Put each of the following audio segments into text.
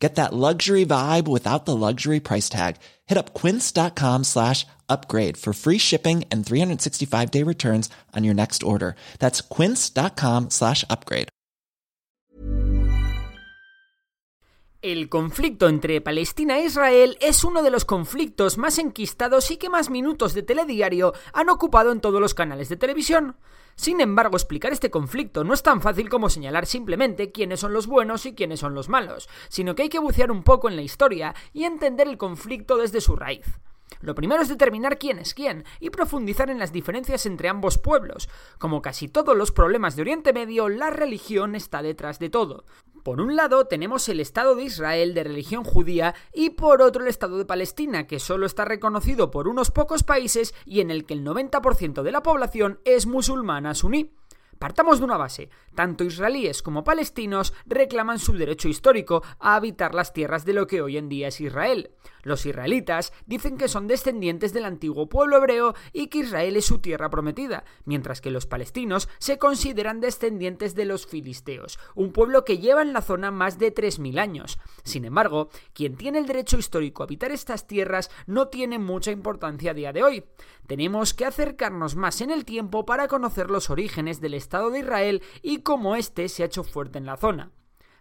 Get that luxury vibe without the luxury price tag. Hit up quince.com slash upgrade for free shipping and 365 day returns on your next order. That's quince.com slash upgrade. El conflicto entre Palestina e Israel es uno de los conflictos más enquistados y que más minutos de telediario han ocupado en todos los canales de televisión. Sin embargo, explicar este conflicto no es tan fácil como señalar simplemente quiénes son los buenos y quiénes son los malos, sino que hay que bucear un poco en la historia y entender el conflicto desde su raíz. Lo primero es determinar quién es quién y profundizar en las diferencias entre ambos pueblos. Como casi todos los problemas de Oriente Medio, la religión está detrás de todo. Por un lado tenemos el Estado de Israel de religión judía y por otro el Estado de Palestina, que solo está reconocido por unos pocos países y en el que el 90% de la población es musulmana suní. Partamos de una base. Tanto israelíes como palestinos reclaman su derecho histórico a habitar las tierras de lo que hoy en día es Israel. Los israelitas dicen que son descendientes del antiguo pueblo hebreo y que Israel es su tierra prometida, mientras que los palestinos se consideran descendientes de los filisteos, un pueblo que lleva en la zona más de 3.000 años. Sin embargo, quien tiene el derecho histórico a habitar estas tierras no tiene mucha importancia a día de hoy. Tenemos que acercarnos más en el tiempo para conocer los orígenes del Estado de Israel y cómo éste se ha hecho fuerte en la zona.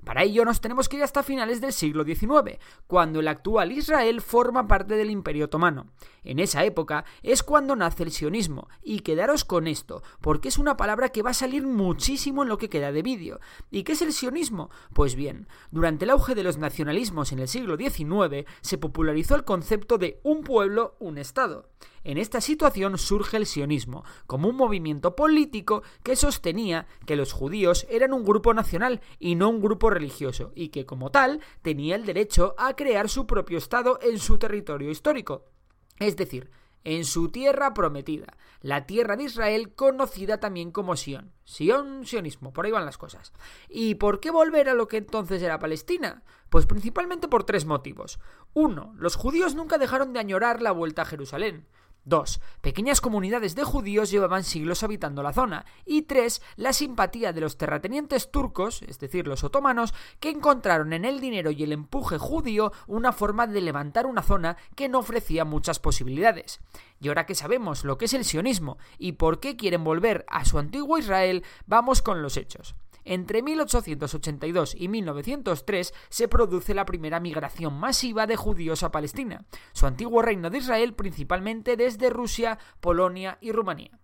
Para ello nos tenemos que ir hasta finales del siglo XIX, cuando el actual Israel forma parte del Imperio Otomano. En esa época es cuando nace el sionismo, y quedaros con esto, porque es una palabra que va a salir muchísimo en lo que queda de vídeo. ¿Y qué es el sionismo? Pues bien, durante el auge de los nacionalismos en el siglo XIX se popularizó el concepto de un pueblo, un Estado. En esta situación surge el sionismo, como un movimiento político que sostenía que los judíos eran un grupo nacional y no un grupo religioso, y que como tal tenía el derecho a crear su propio Estado en su territorio histórico. Es decir, en su tierra prometida, la tierra de Israel conocida también como Sion. Sion, sionismo, por ahí van las cosas. ¿Y por qué volver a lo que entonces era Palestina? Pues principalmente por tres motivos. Uno, los judíos nunca dejaron de añorar la vuelta a Jerusalén. 2. Pequeñas comunidades de judíos llevaban siglos habitando la zona. Y 3. La simpatía de los terratenientes turcos, es decir, los otomanos, que encontraron en el dinero y el empuje judío una forma de levantar una zona que no ofrecía muchas posibilidades. Y ahora que sabemos lo que es el sionismo y por qué quieren volver a su antiguo Israel, vamos con los hechos. Entre 1882 y 1903 se produce la primera migración masiva de judíos a Palestina, su antiguo reino de Israel principalmente desde Rusia, Polonia y Rumanía.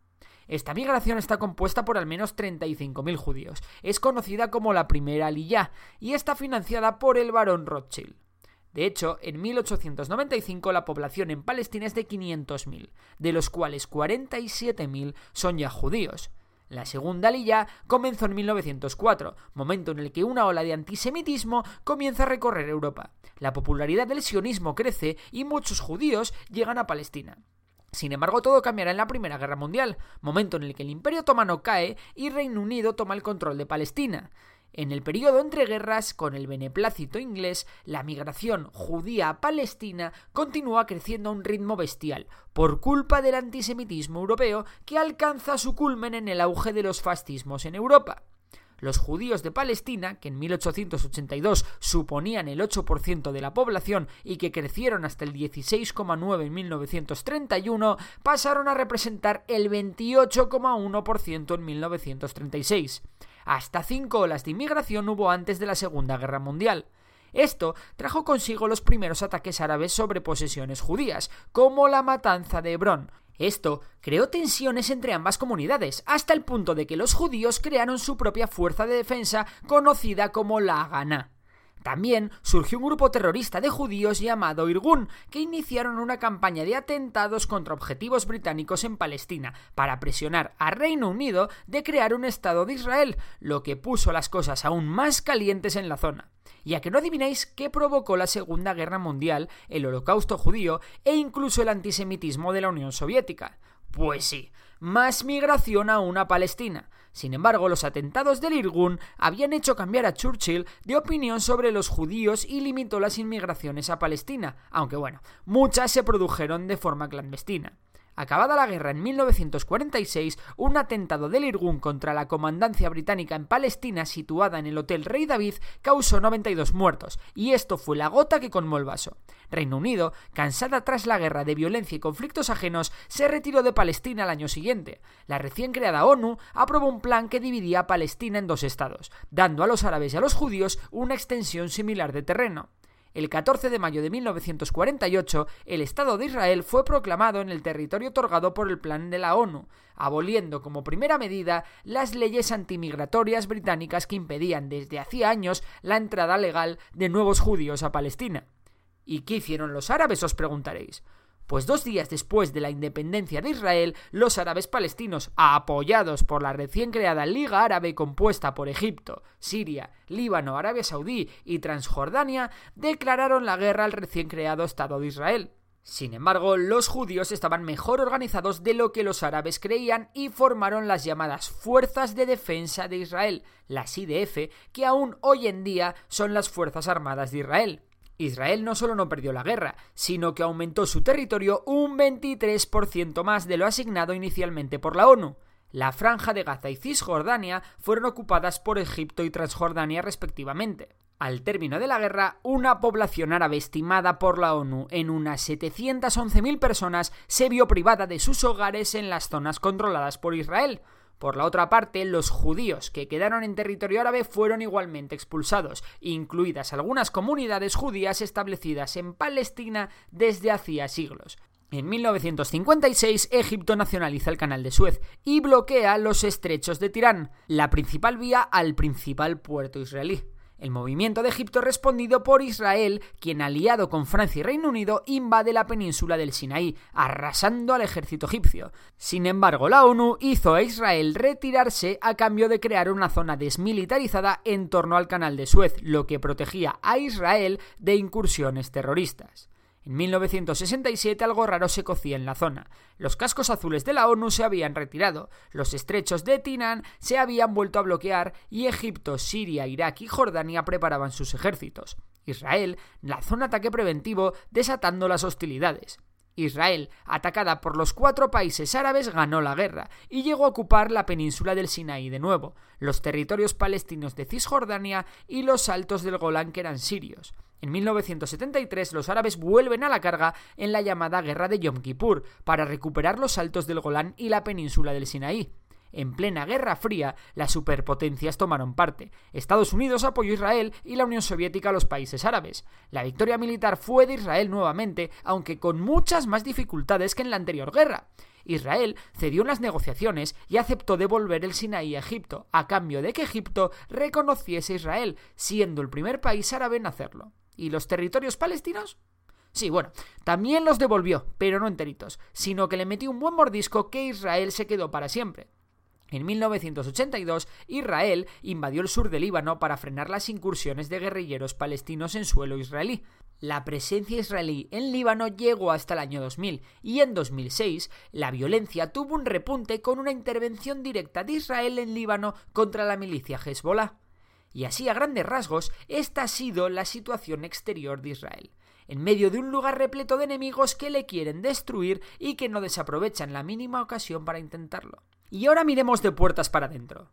Esta migración está compuesta por al menos 35.000 judíos. Es conocida como la primera Aliyah y está financiada por el barón Rothschild. De hecho, en 1895 la población en Palestina es de 500.000, de los cuales 47.000 son ya judíos. La segunda lilla comenzó en 1904, momento en el que una ola de antisemitismo comienza a recorrer Europa. La popularidad del sionismo crece y muchos judíos llegan a Palestina. Sin embargo, todo cambiará en la Primera Guerra Mundial, momento en el que el Imperio Otomano cae y Reino Unido toma el control de Palestina. En el periodo entre guerras, con el beneplácito inglés, la migración judía a Palestina continúa creciendo a un ritmo bestial, por culpa del antisemitismo europeo que alcanza su culmen en el auge de los fascismos en Europa. Los judíos de Palestina, que en 1882 suponían el 8% de la población y que crecieron hasta el 16,9 en 1931, pasaron a representar el 28,1% en 1936. Hasta cinco olas de inmigración hubo antes de la Segunda Guerra Mundial. Esto trajo consigo los primeros ataques árabes sobre posesiones judías, como la matanza de Hebrón. Esto creó tensiones entre ambas comunidades, hasta el punto de que los judíos crearon su propia fuerza de defensa conocida como la Haganah. También surgió un grupo terrorista de judíos llamado Irgun, que iniciaron una campaña de atentados contra objetivos británicos en Palestina para presionar a Reino Unido de crear un Estado de Israel, lo que puso las cosas aún más calientes en la zona. Y a que no adivináis qué provocó la Segunda Guerra Mundial, el Holocausto judío e incluso el antisemitismo de la Unión Soviética. Pues sí, más migración a Palestina. Sin embargo, los atentados del Irgun habían hecho cambiar a Churchill de opinión sobre los judíos y limitó las inmigraciones a Palestina, aunque bueno, muchas se produjeron de forma clandestina. Acabada la guerra en 1946, un atentado del Irgun contra la comandancia británica en Palestina situada en el Hotel Rey David causó 92 muertos, y esto fue la gota que colmó el vaso. Reino Unido, cansada tras la guerra de violencia y conflictos ajenos, se retiró de Palestina al año siguiente. La recién creada ONU aprobó un plan que dividía a Palestina en dos estados, dando a los árabes y a los judíos una extensión similar de terreno. El 14 de mayo de 1948, el Estado de Israel fue proclamado en el territorio otorgado por el Plan de la ONU, aboliendo como primera medida las leyes antimigratorias británicas que impedían desde hacía años la entrada legal de nuevos judíos a Palestina. ¿Y qué hicieron los árabes? os preguntaréis. Pues dos días después de la independencia de Israel, los árabes palestinos, apoyados por la recién creada Liga Árabe compuesta por Egipto, Siria, Líbano, Arabia Saudí y Transjordania, declararon la guerra al recién creado Estado de Israel. Sin embargo, los judíos estaban mejor organizados de lo que los árabes creían y formaron las llamadas Fuerzas de Defensa de Israel, las IDF, que aún hoy en día son las Fuerzas Armadas de Israel. Israel no solo no perdió la guerra, sino que aumentó su territorio un 23% más de lo asignado inicialmente por la ONU. La franja de Gaza y Cisjordania fueron ocupadas por Egipto y Transjordania respectivamente. Al término de la guerra, una población árabe estimada por la ONU en unas 711.000 personas se vio privada de sus hogares en las zonas controladas por Israel, por la otra parte, los judíos que quedaron en territorio árabe fueron igualmente expulsados, incluidas algunas comunidades judías establecidas en Palestina desde hacía siglos. En 1956, Egipto nacionaliza el canal de Suez y bloquea los estrechos de Tirán, la principal vía al principal puerto israelí. El movimiento de Egipto respondido por Israel, quien aliado con Francia y Reino Unido invade la península del Sinaí, arrasando al ejército egipcio. Sin embargo, la ONU hizo a Israel retirarse a cambio de crear una zona desmilitarizada en torno al canal de Suez, lo que protegía a Israel de incursiones terroristas. En 1967 algo raro se cocía en la zona. Los cascos azules de la ONU se habían retirado, los estrechos de Tinan se habían vuelto a bloquear y Egipto, Siria, Irak y Jordania preparaban sus ejércitos. Israel lanzó un ataque preventivo desatando las hostilidades. Israel, atacada por los cuatro países árabes, ganó la guerra y llegó a ocupar la península del Sinaí de nuevo, los territorios palestinos de Cisjordania y los altos del Golán que eran sirios. En 1973 los árabes vuelven a la carga en la llamada Guerra de Yom Kippur para recuperar los altos del Golán y la península del Sinaí. En plena Guerra Fría, las superpotencias tomaron parte. Estados Unidos apoyó a Israel y la Unión Soviética a los países árabes. La victoria militar fue de Israel nuevamente, aunque con muchas más dificultades que en la anterior guerra. Israel cedió en las negociaciones y aceptó devolver el Sinaí a Egipto, a cambio de que Egipto reconociese a Israel, siendo el primer país árabe en hacerlo. ¿Y los territorios palestinos? Sí, bueno, también los devolvió, pero no enteritos, sino que le metió un buen mordisco que Israel se quedó para siempre. En 1982, Israel invadió el sur del Líbano para frenar las incursiones de guerrilleros palestinos en suelo israelí. La presencia israelí en Líbano llegó hasta el año 2000 y en 2006 la violencia tuvo un repunte con una intervención directa de Israel en Líbano contra la milicia Hezbollah. Y así a grandes rasgos, esta ha sido la situación exterior de Israel en medio de un lugar repleto de enemigos que le quieren destruir y que no desaprovechan la mínima ocasión para intentarlo. Y ahora miremos de puertas para adentro.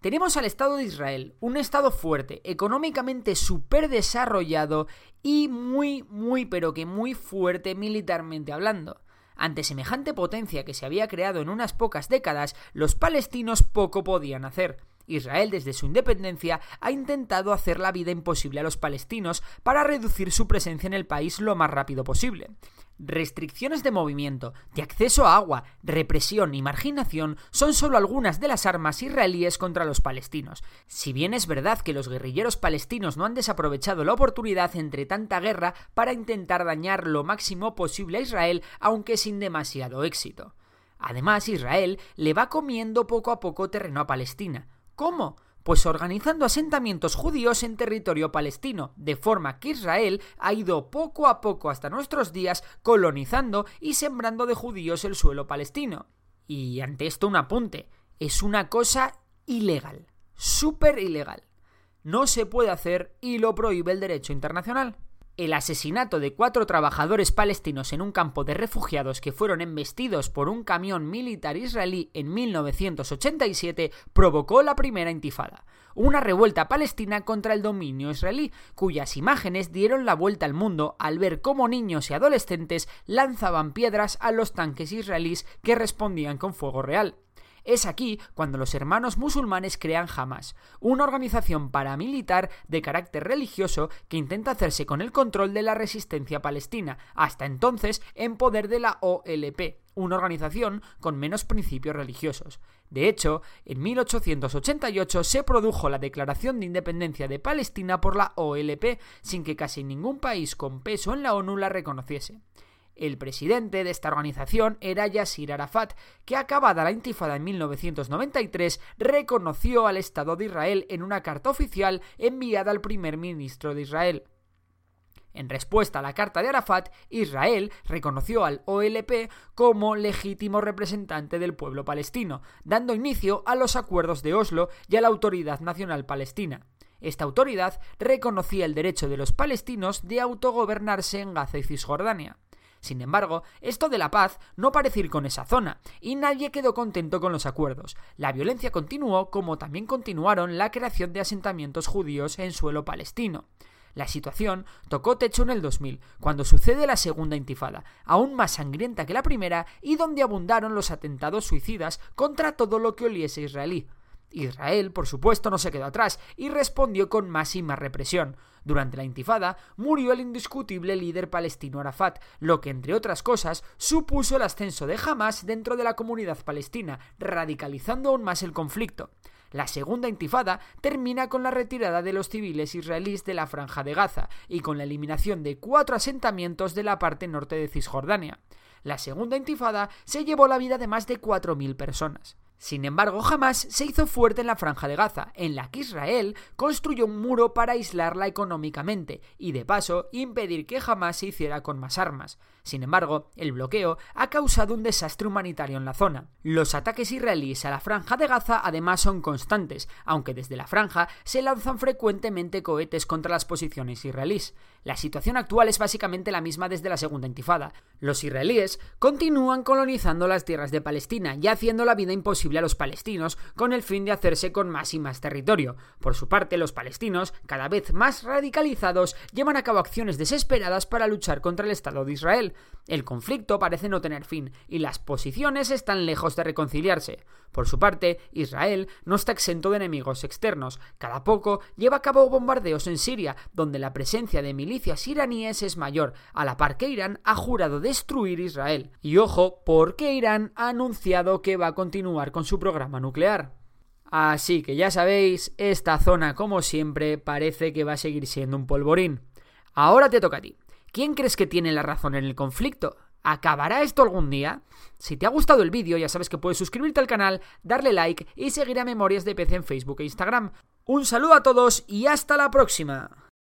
Tenemos al Estado de Israel, un Estado fuerte, económicamente súper desarrollado y muy, muy, pero que muy fuerte militarmente hablando. Ante semejante potencia que se había creado en unas pocas décadas, los palestinos poco podían hacer. Israel desde su independencia ha intentado hacer la vida imposible a los palestinos para reducir su presencia en el país lo más rápido posible. Restricciones de movimiento, de acceso a agua, represión y marginación son solo algunas de las armas israelíes contra los palestinos. Si bien es verdad que los guerrilleros palestinos no han desaprovechado la oportunidad entre tanta guerra para intentar dañar lo máximo posible a Israel, aunque sin demasiado éxito. Además, Israel le va comiendo poco a poco terreno a Palestina. ¿Cómo? Pues organizando asentamientos judíos en territorio palestino, de forma que Israel ha ido poco a poco hasta nuestros días colonizando y sembrando de judíos el suelo palestino. Y ante esto un apunte, es una cosa ilegal, súper ilegal. No se puede hacer y lo prohíbe el derecho internacional. El asesinato de cuatro trabajadores palestinos en un campo de refugiados que fueron embestidos por un camión militar israelí en 1987 provocó la primera intifada, una revuelta palestina contra el dominio israelí, cuyas imágenes dieron la vuelta al mundo al ver cómo niños y adolescentes lanzaban piedras a los tanques israelíes que respondían con fuego real. Es aquí cuando los hermanos musulmanes crean Hamas, una organización paramilitar de carácter religioso que intenta hacerse con el control de la resistencia palestina, hasta entonces en poder de la OLP, una organización con menos principios religiosos. De hecho, en 1888 se produjo la Declaración de Independencia de Palestina por la OLP, sin que casi ningún país con peso en la ONU la reconociese. El presidente de esta organización era Yasir Arafat, que acabada la intifada en 1993 reconoció al Estado de Israel en una carta oficial enviada al primer ministro de Israel. En respuesta a la carta de Arafat, Israel reconoció al OLP como legítimo representante del pueblo palestino, dando inicio a los acuerdos de Oslo y a la Autoridad Nacional Palestina. Esta autoridad reconocía el derecho de los palestinos de autogobernarse en Gaza y Cisjordania. Sin embargo, esto de la paz no parece ir con esa zona, y nadie quedó contento con los acuerdos. La violencia continuó, como también continuaron la creación de asentamientos judíos en suelo palestino. La situación tocó techo en el 2000, cuando sucede la segunda intifada, aún más sangrienta que la primera y donde abundaron los atentados suicidas contra todo lo que oliese israelí. Israel, por supuesto, no se quedó atrás y respondió con más y más represión. Durante la intifada murió el indiscutible líder palestino Arafat, lo que, entre otras cosas, supuso el ascenso de Hamas dentro de la comunidad palestina, radicalizando aún más el conflicto. La segunda intifada termina con la retirada de los civiles israelíes de la franja de Gaza y con la eliminación de cuatro asentamientos de la parte norte de Cisjordania. La segunda intifada se llevó la vida de más de 4.000 personas. Sin embargo, jamás se hizo fuerte en la franja de Gaza, en la que Israel construyó un muro para aislarla económicamente y de paso impedir que jamás se hiciera con más armas. Sin embargo, el bloqueo ha causado un desastre humanitario en la zona. Los ataques israelíes a la franja de Gaza además son constantes, aunque desde la franja se lanzan frecuentemente cohetes contra las posiciones israelíes. La situación actual es básicamente la misma desde la segunda intifada. Los israelíes continúan colonizando las tierras de Palestina y haciendo la vida imposible a los palestinos con el fin de hacerse con más y más territorio. Por su parte, los palestinos, cada vez más radicalizados, llevan a cabo acciones desesperadas para luchar contra el Estado de Israel. El conflicto parece no tener fin y las posiciones están lejos de reconciliarse. Por su parte, Israel no está exento de enemigos externos. Cada poco lleva a cabo bombardeos en Siria, donde la presencia de iraníes es mayor, a la par que Irán ha jurado destruir Israel. Y ojo, porque Irán ha anunciado que va a continuar con su programa nuclear. Así que ya sabéis, esta zona, como siempre, parece que va a seguir siendo un polvorín. Ahora te toca a ti. ¿Quién crees que tiene la razón en el conflicto? ¿Acabará esto algún día? Si te ha gustado el vídeo, ya sabes que puedes suscribirte al canal, darle like y seguir a Memorias de PC en Facebook e Instagram. Un saludo a todos y hasta la próxima.